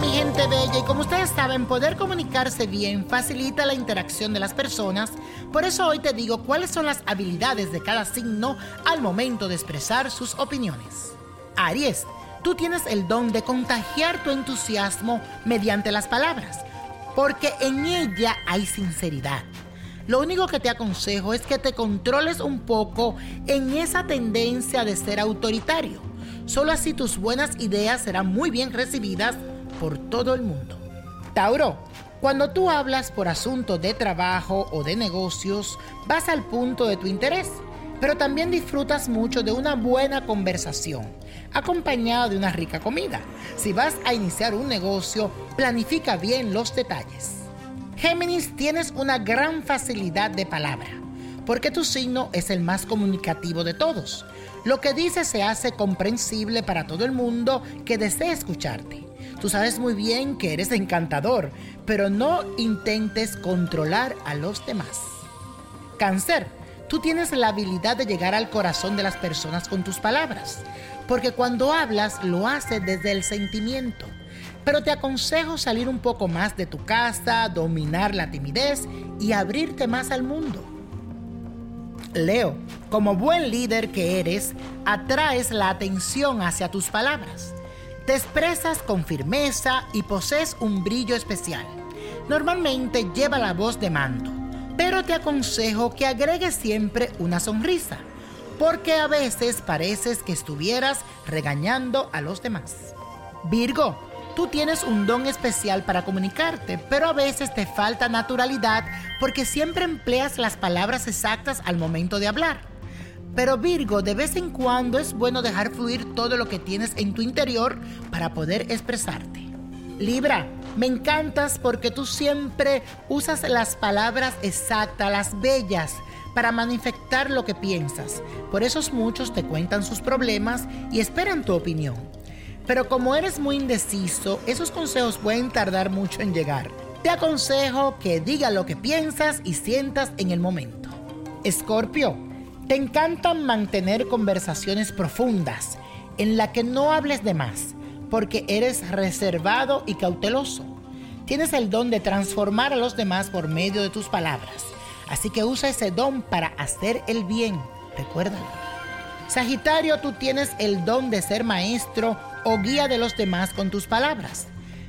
Mi gente bella. Y como ustedes saben, poder comunicarse bien facilita la interacción de las personas. Por eso hoy te digo cuáles son las habilidades de cada signo al momento de expresar sus opiniones. Aries, tú tienes el don de contagiar tu entusiasmo mediante las palabras, porque en ella hay sinceridad. Lo único que te aconsejo es que te controles un poco en esa tendencia de ser autoritario Solo así tus buenas ideas serán muy bien recibidas por todo el mundo. Tauro, cuando tú hablas por asuntos de trabajo o de negocios, vas al punto de tu interés, pero también disfrutas mucho de una buena conversación, acompañada de una rica comida. Si vas a iniciar un negocio, planifica bien los detalles. Géminis, tienes una gran facilidad de palabra, porque tu signo es el más comunicativo de todos. Lo que dices se hace comprensible para todo el mundo que desee escucharte. Tú sabes muy bien que eres encantador, pero no intentes controlar a los demás. Cáncer, tú tienes la habilidad de llegar al corazón de las personas con tus palabras, porque cuando hablas lo haces desde el sentimiento. Pero te aconsejo salir un poco más de tu casa, dominar la timidez y abrirte más al mundo. Leo, como buen líder que eres, atraes la atención hacia tus palabras. Te expresas con firmeza y posees un brillo especial. Normalmente lleva la voz de mando, pero te aconsejo que agregues siempre una sonrisa, porque a veces pareces que estuvieras regañando a los demás. Virgo, Tú tienes un don especial para comunicarte, pero a veces te falta naturalidad porque siempre empleas las palabras exactas al momento de hablar. Pero Virgo, de vez en cuando es bueno dejar fluir todo lo que tienes en tu interior para poder expresarte. Libra, me encantas porque tú siempre usas las palabras exactas, las bellas, para manifestar lo que piensas. Por eso muchos te cuentan sus problemas y esperan tu opinión. Pero como eres muy indeciso, esos consejos pueden tardar mucho en llegar. Te aconsejo que digas lo que piensas y sientas en el momento. Escorpio, te encanta mantener conversaciones profundas en la que no hables de más, porque eres reservado y cauteloso. Tienes el don de transformar a los demás por medio de tus palabras. Así que usa ese don para hacer el bien. Recuérdalo. Sagitario, tú tienes el don de ser maestro o guía de los demás con tus palabras.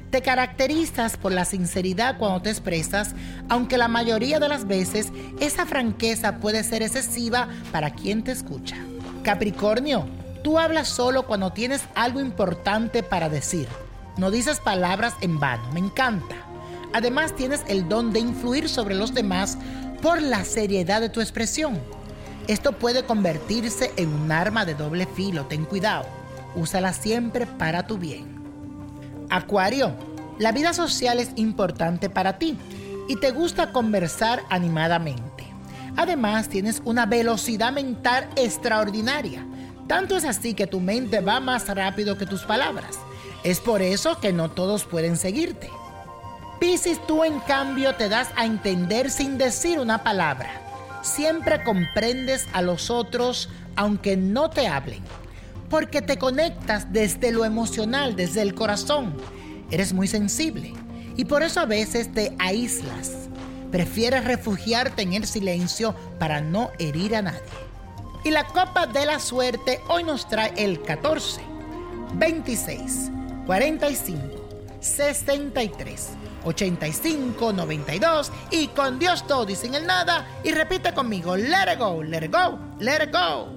Te caracterizas por la sinceridad cuando te expresas, aunque la mayoría de las veces esa franqueza puede ser excesiva para quien te escucha. Capricornio, tú hablas solo cuando tienes algo importante para decir. No dices palabras en vano, me encanta. Además tienes el don de influir sobre los demás por la seriedad de tu expresión. Esto puede convertirse en un arma de doble filo, ten cuidado. Úsala siempre para tu bien. Acuario, la vida social es importante para ti y te gusta conversar animadamente. Además, tienes una velocidad mental extraordinaria. Tanto es así que tu mente va más rápido que tus palabras. Es por eso que no todos pueden seguirte. Piscis, tú en cambio te das a entender sin decir una palabra. Siempre comprendes a los otros aunque no te hablen, porque te conectas desde lo emocional, desde el corazón. Eres muy sensible y por eso a veces te aíslas. Prefieres refugiarte en el silencio para no herir a nadie. Y la copa de la suerte hoy nos trae el 14, 26, 45, 63. 85 92 y con Dios todo y sin el nada y repite conmigo, let it go, let it go, let it go.